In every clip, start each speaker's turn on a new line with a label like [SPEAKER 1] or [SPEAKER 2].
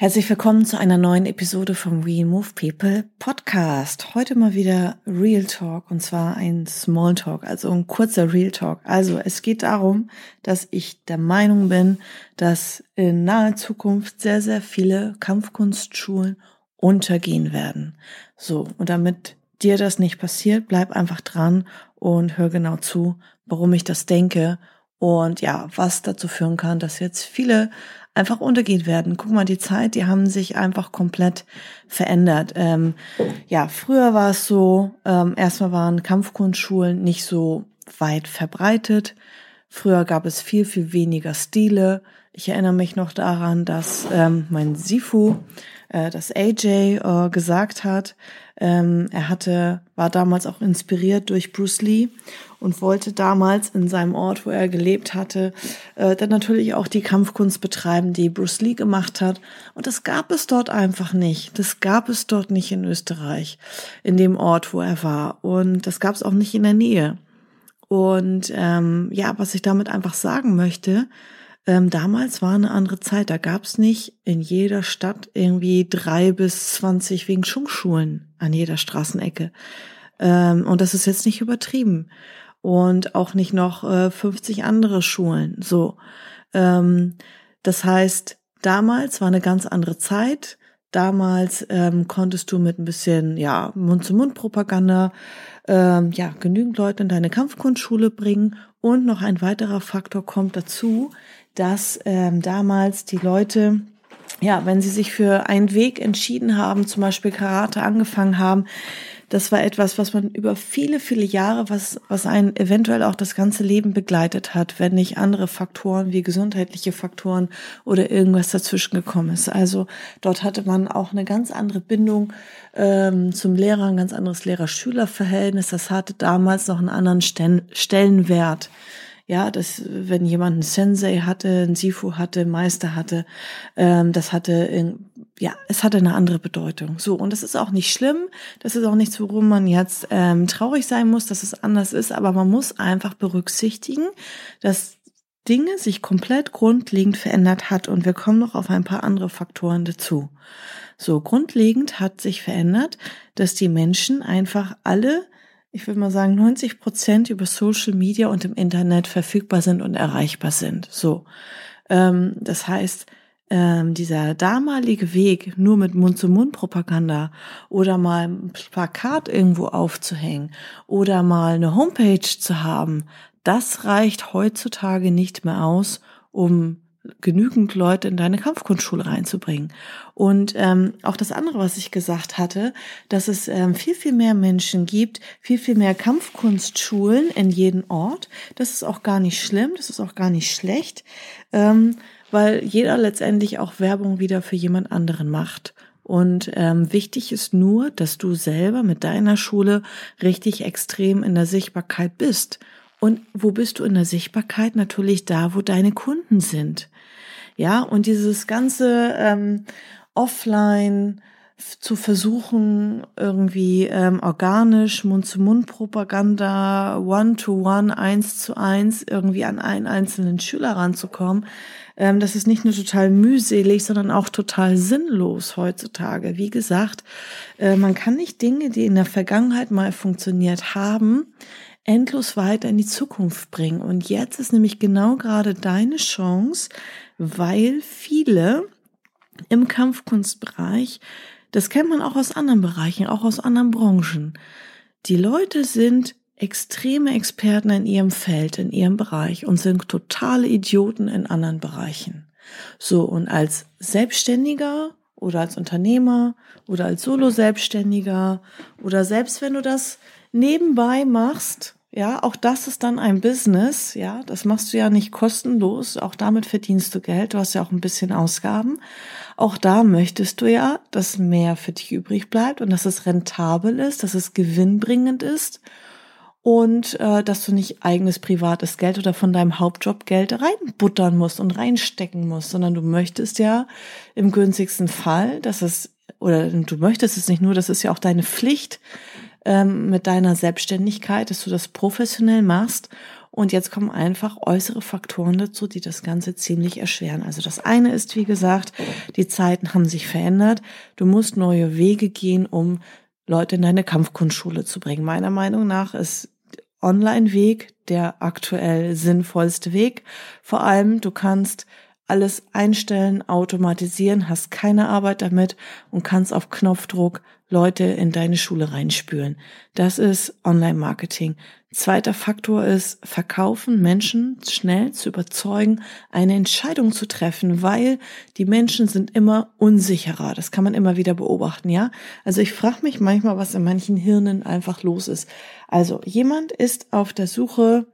[SPEAKER 1] Herzlich willkommen zu einer neuen Episode vom We Move People Podcast. Heute mal wieder Real Talk und zwar ein Small Talk, also ein kurzer Real Talk. Also es geht darum, dass ich der Meinung bin, dass in naher Zukunft sehr, sehr viele Kampfkunstschulen untergehen werden. So, und damit dir das nicht passiert, bleib einfach dran und hör genau zu, warum ich das denke und ja, was dazu führen kann, dass jetzt viele einfach untergehen werden. Guck mal, die Zeit, die haben sich einfach komplett verändert. Ähm, ja, früher war es so, ähm, erstmal waren Kampfkunstschulen nicht so weit verbreitet. Früher gab es viel, viel weniger Stile. Ich erinnere mich noch daran, dass ähm, mein Sifu, äh, das AJ äh, gesagt hat, ähm, er hatte, war damals auch inspiriert durch Bruce Lee und wollte damals in seinem Ort, wo er gelebt hatte, äh, dann natürlich auch die Kampfkunst betreiben, die Bruce Lee gemacht hat. Und das gab es dort einfach nicht. Das gab es dort nicht in Österreich, in dem Ort, wo er war. Und das gab es auch nicht in der Nähe. Und ähm, ja, was ich damit einfach sagen möchte, ähm, damals war eine andere Zeit. Da gab es nicht in jeder Stadt irgendwie drei bis zwanzig Wing Chun Schulen an jeder Straßenecke. Ähm, und das ist jetzt nicht übertrieben und auch nicht noch äh, 50 andere Schulen. So, ähm, das heißt, damals war eine ganz andere Zeit. Damals ähm, konntest du mit ein bisschen ja Mund-zu-Mund-Propaganda ähm, ja genügend Leute in deine Kampfkunstschule bringen. Und noch ein weiterer Faktor kommt dazu, dass ähm, damals die Leute ja, wenn sie sich für einen Weg entschieden haben, zum Beispiel Karate angefangen haben, das war etwas, was man über viele, viele Jahre, was, was einen eventuell auch das ganze Leben begleitet hat, wenn nicht andere Faktoren wie gesundheitliche Faktoren oder irgendwas dazwischen gekommen ist. Also dort hatte man auch eine ganz andere Bindung ähm, zum Lehrer, ein ganz anderes Lehrer-Schüler-Verhältnis. Das hatte damals noch einen anderen Stellenwert. Ja, dass wenn jemand einen Sensei hatte, einen Sifu hatte, Meister hatte, ähm, das hatte, in, ja, es hatte eine andere Bedeutung. So und das ist auch nicht schlimm. Das ist auch nichts, worum man jetzt ähm, traurig sein muss, dass es anders ist. Aber man muss einfach berücksichtigen, dass Dinge sich komplett grundlegend verändert hat und wir kommen noch auf ein paar andere Faktoren dazu. So grundlegend hat sich verändert, dass die Menschen einfach alle ich würde mal sagen, 90 Prozent über Social Media und im Internet verfügbar sind und erreichbar sind. So. Ähm, das heißt, ähm, dieser damalige Weg, nur mit Mund-zu-Mund-Propaganda oder mal ein Plakat irgendwo aufzuhängen oder mal eine Homepage zu haben, das reicht heutzutage nicht mehr aus, um genügend Leute in deine Kampfkunstschule reinzubringen. Und ähm, auch das andere, was ich gesagt hatte, dass es ähm, viel, viel mehr Menschen gibt, viel, viel mehr Kampfkunstschulen in jedem Ort. Das ist auch gar nicht schlimm, das ist auch gar nicht schlecht, ähm, weil jeder letztendlich auch Werbung wieder für jemand anderen macht. Und ähm, wichtig ist nur, dass du selber mit deiner Schule richtig extrem in der Sichtbarkeit bist. Und wo bist du in der Sichtbarkeit? Natürlich da, wo deine Kunden sind. Ja, und dieses ganze ähm, Offline zu versuchen, irgendwie ähm, organisch, Mund-zu-Mund-Propaganda, One-to-One, eins zu eins, irgendwie an einen einzelnen Schüler ranzukommen, ähm, das ist nicht nur total mühselig, sondern auch total sinnlos heutzutage. Wie gesagt, äh, man kann nicht Dinge, die in der Vergangenheit mal funktioniert haben, endlos weiter in die Zukunft bringen. Und jetzt ist nämlich genau gerade deine Chance, weil viele im Kampfkunstbereich, das kennt man auch aus anderen Bereichen, auch aus anderen Branchen, die Leute sind extreme Experten in ihrem Feld, in ihrem Bereich und sind totale Idioten in anderen Bereichen. So, und als Selbstständiger oder als Unternehmer oder als Solo-Selbstständiger oder selbst wenn du das nebenbei machst, ja, auch das ist dann ein Business, ja, das machst du ja nicht kostenlos, auch damit verdienst du Geld, du hast ja auch ein bisschen Ausgaben. Auch da möchtest du ja, dass mehr für dich übrig bleibt und dass es rentabel ist, dass es gewinnbringend ist und äh, dass du nicht eigenes privates Geld oder von deinem Hauptjob Geld reinbuttern musst und reinstecken musst, sondern du möchtest ja im günstigsten Fall, dass es oder du möchtest es nicht nur, das ist ja auch deine Pflicht ähm, mit deiner Selbstständigkeit, dass du das professionell machst. Und jetzt kommen einfach äußere Faktoren dazu, die das Ganze ziemlich erschweren. Also das eine ist, wie gesagt, die Zeiten haben sich verändert. Du musst neue Wege gehen, um Leute in deine Kampfkunstschule zu bringen. Meiner Meinung nach ist Online-Weg der aktuell sinnvollste Weg. Vor allem, du kannst alles einstellen, automatisieren, hast keine Arbeit damit und kannst auf Knopfdruck Leute in deine Schule reinspülen. Das ist Online-Marketing. Zweiter Faktor ist verkaufen, Menschen schnell zu überzeugen, eine Entscheidung zu treffen, weil die Menschen sind immer unsicherer. Das kann man immer wieder beobachten, ja? Also ich frage mich manchmal, was in manchen Hirnen einfach los ist. Also jemand ist auf der Suche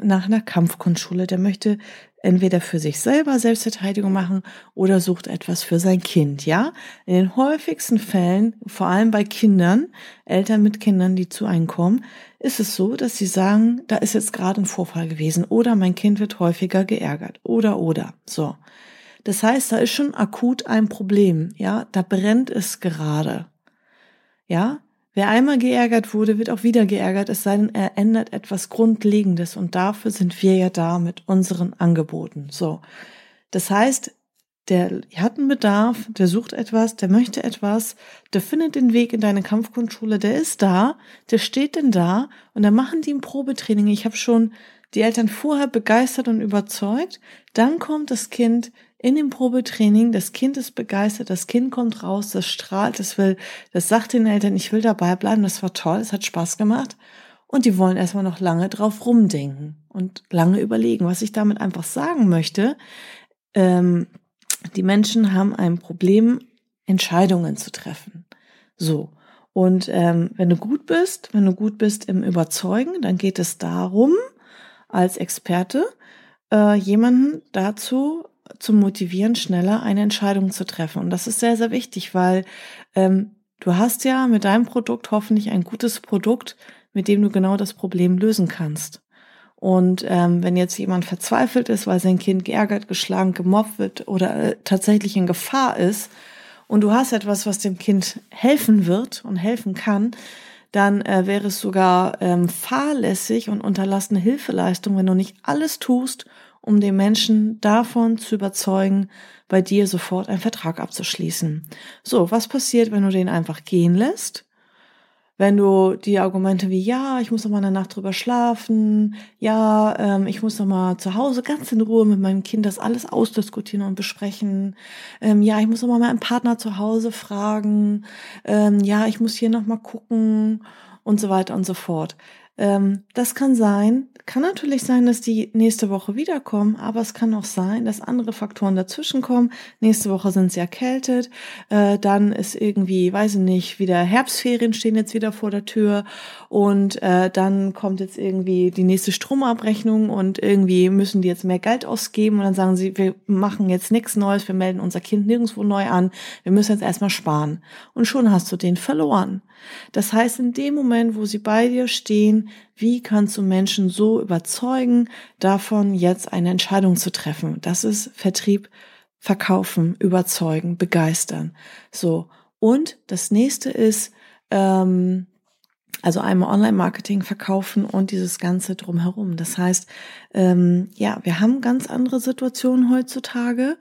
[SPEAKER 1] nach einer Kampfkunstschule, der möchte entweder für sich selber Selbstverteidigung machen oder sucht etwas für sein Kind, ja? In den häufigsten Fällen, vor allem bei Kindern, Eltern mit Kindern, die zu einem kommen, ist es so, dass sie sagen, da ist jetzt gerade ein Vorfall gewesen oder mein Kind wird häufiger geärgert oder oder so. Das heißt, da ist schon akut ein Problem, ja? Da brennt es gerade. Ja? Wer einmal geärgert wurde, wird auch wieder geärgert, es sei denn, er ändert etwas Grundlegendes und dafür sind wir ja da mit unseren Angeboten. So. Das heißt, der hat einen Bedarf, der sucht etwas, der möchte etwas, der findet den Weg in deine Kampfgrundschule, der ist da, der steht denn da und dann machen die ein Probetraining. Ich habe schon die Eltern vorher begeistert und überzeugt, dann kommt das Kind in dem Probetraining, das Kind ist begeistert, das Kind kommt raus, das strahlt, das will, das sagt den Eltern, ich will dabei bleiben, das war toll, es hat Spaß gemacht. Und die wollen erstmal noch lange drauf rumdenken und lange überlegen. Was ich damit einfach sagen möchte, ähm, die Menschen haben ein Problem, Entscheidungen zu treffen. So. Und ähm, wenn du gut bist, wenn du gut bist im Überzeugen, dann geht es darum, als Experte äh, jemanden dazu zu motivieren, schneller eine Entscheidung zu treffen. Und das ist sehr, sehr wichtig, weil ähm, du hast ja mit deinem Produkt hoffentlich ein gutes Produkt, mit dem du genau das Problem lösen kannst. Und ähm, wenn jetzt jemand verzweifelt ist, weil sein Kind geärgert, geschlagen, gemobbt wird oder äh, tatsächlich in Gefahr ist und du hast etwas, was dem Kind helfen wird und helfen kann, dann äh, wäre es sogar ähm, fahrlässig und unterlassene Hilfeleistung, wenn du nicht alles tust, um den Menschen davon zu überzeugen, bei dir sofort einen Vertrag abzuschließen. So, was passiert, wenn du den einfach gehen lässt? Wenn du die Argumente wie, ja, ich muss noch mal eine Nacht drüber schlafen, ja, ähm, ich muss noch mal zu Hause ganz in Ruhe mit meinem Kind das alles ausdiskutieren und besprechen, ähm, ja, ich muss noch mal meinen Partner zu Hause fragen, ähm, ja, ich muss hier noch mal gucken und so weiter und so fort. Ähm, das kann sein, kann natürlich sein, dass die nächste Woche wiederkommen, aber es kann auch sein, dass andere Faktoren dazwischenkommen. Nächste Woche sind sie erkältet, äh, dann ist irgendwie, weiß ich nicht, wieder Herbstferien stehen jetzt wieder vor der Tür und äh, dann kommt jetzt irgendwie die nächste Stromabrechnung und irgendwie müssen die jetzt mehr Geld ausgeben und dann sagen sie, wir machen jetzt nichts Neues, wir melden unser Kind nirgendwo neu an, wir müssen jetzt erstmal sparen. Und schon hast du den verloren. Das heißt, in dem Moment, wo sie bei dir stehen, wie kannst du Menschen so überzeugen, davon jetzt eine Entscheidung zu treffen? Das ist Vertrieb, verkaufen, überzeugen, begeistern. So. Und das nächste ist, ähm, also einmal Online-Marketing verkaufen und dieses Ganze drumherum. Das heißt, ähm, ja, wir haben ganz andere Situationen heutzutage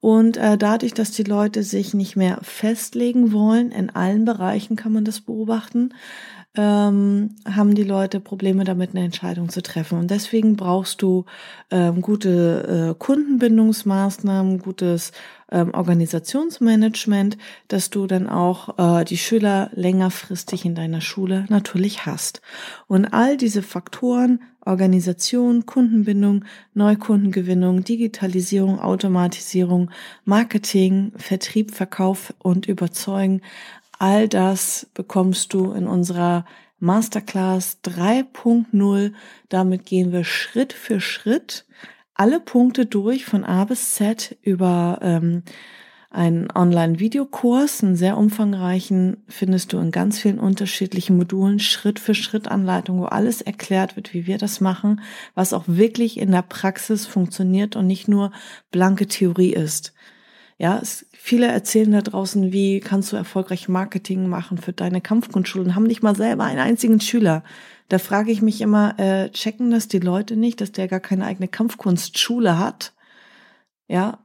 [SPEAKER 1] und äh, dadurch, dass die Leute sich nicht mehr festlegen wollen, in allen Bereichen kann man das beobachten, ähm, haben die Leute Probleme damit, eine Entscheidung zu treffen. Und deswegen brauchst du ähm, gute äh, Kundenbindungsmaßnahmen, gutes ähm, Organisationsmanagement, dass du dann auch äh, die Schüler längerfristig in deiner Schule natürlich hast. Und all diese Faktoren, Organisation, Kundenbindung, Neukundengewinnung, Digitalisierung, Automatisierung, Marketing, Vertrieb, Verkauf und Überzeugen, All das bekommst du in unserer Masterclass 3.0. Damit gehen wir Schritt für Schritt alle Punkte durch von A bis Z über ähm, einen Online-Videokurs, einen sehr umfangreichen, findest du in ganz vielen unterschiedlichen Modulen, Schritt für Schritt Anleitung, wo alles erklärt wird, wie wir das machen, was auch wirklich in der Praxis funktioniert und nicht nur blanke Theorie ist. Ja, es, viele erzählen da draußen, wie kannst du erfolgreich Marketing machen für deine Kampfkunstschulen, haben nicht mal selber einen einzigen Schüler. Da frage ich mich immer, äh, checken das die Leute nicht, dass der gar keine eigene Kampfkunstschule hat? Ja,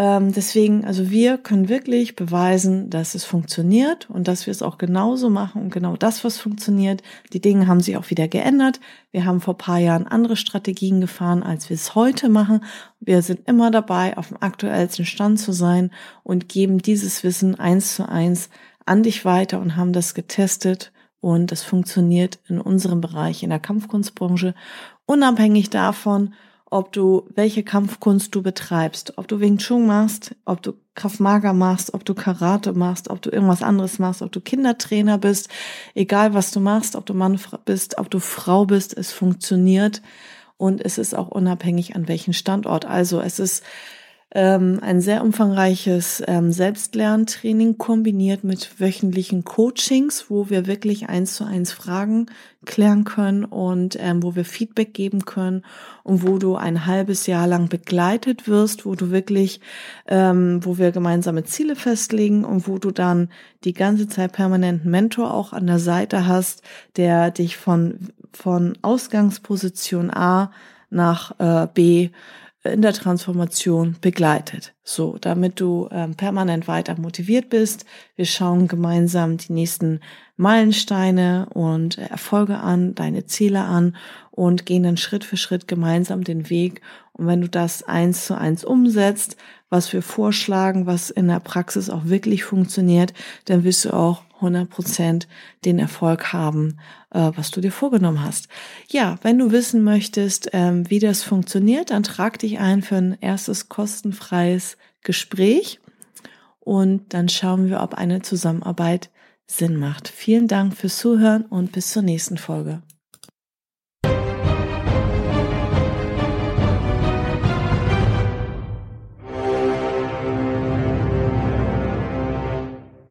[SPEAKER 1] ähm, deswegen, also wir können wirklich beweisen, dass es funktioniert und dass wir es auch genauso machen und genau das, was funktioniert. Die Dinge haben sich auch wieder geändert. Wir haben vor paar Jahren andere Strategien gefahren, als wir es heute machen. Wir sind immer dabei, auf dem aktuellsten Stand zu sein und geben dieses Wissen eins zu eins an dich weiter und haben das getestet und das funktioniert in unserem Bereich in der Kampfkunstbranche unabhängig davon, ob du welche Kampfkunst du betreibst, ob du Wing Chun machst, ob du Krav Maga machst, ob du Karate machst, ob du irgendwas anderes machst, ob du Kindertrainer bist, egal was du machst, ob du Mann bist, ob du Frau bist, es funktioniert und es ist auch unabhängig an welchen Standort. Also es ist ähm, ein sehr umfangreiches ähm, Selbstlerntraining kombiniert mit wöchentlichen Coachings, wo wir wirklich eins zu eins Fragen klären können und ähm, wo wir Feedback geben können und wo du ein halbes Jahr lang begleitet wirst, wo du wirklich, ähm, wo wir gemeinsame Ziele festlegen und wo du dann die ganze Zeit permanenten Mentor auch an der Seite hast, der dich von, von Ausgangsposition A nach äh, B in der Transformation begleitet. So, damit du ähm, permanent weiter motiviert bist. Wir schauen gemeinsam die nächsten Meilensteine und Erfolge an, deine Ziele an und gehen dann Schritt für Schritt gemeinsam den Weg. Und wenn du das eins zu eins umsetzt, was wir vorschlagen, was in der Praxis auch wirklich funktioniert, dann wirst du auch 100 Prozent den Erfolg haben, äh, was du dir vorgenommen hast. Ja, wenn du wissen möchtest, ähm, wie das funktioniert, dann trag dich ein für ein erstes kostenfreies Gespräch und dann schauen wir, ob eine Zusammenarbeit Sinn macht. Vielen Dank fürs Zuhören und bis zur nächsten Folge.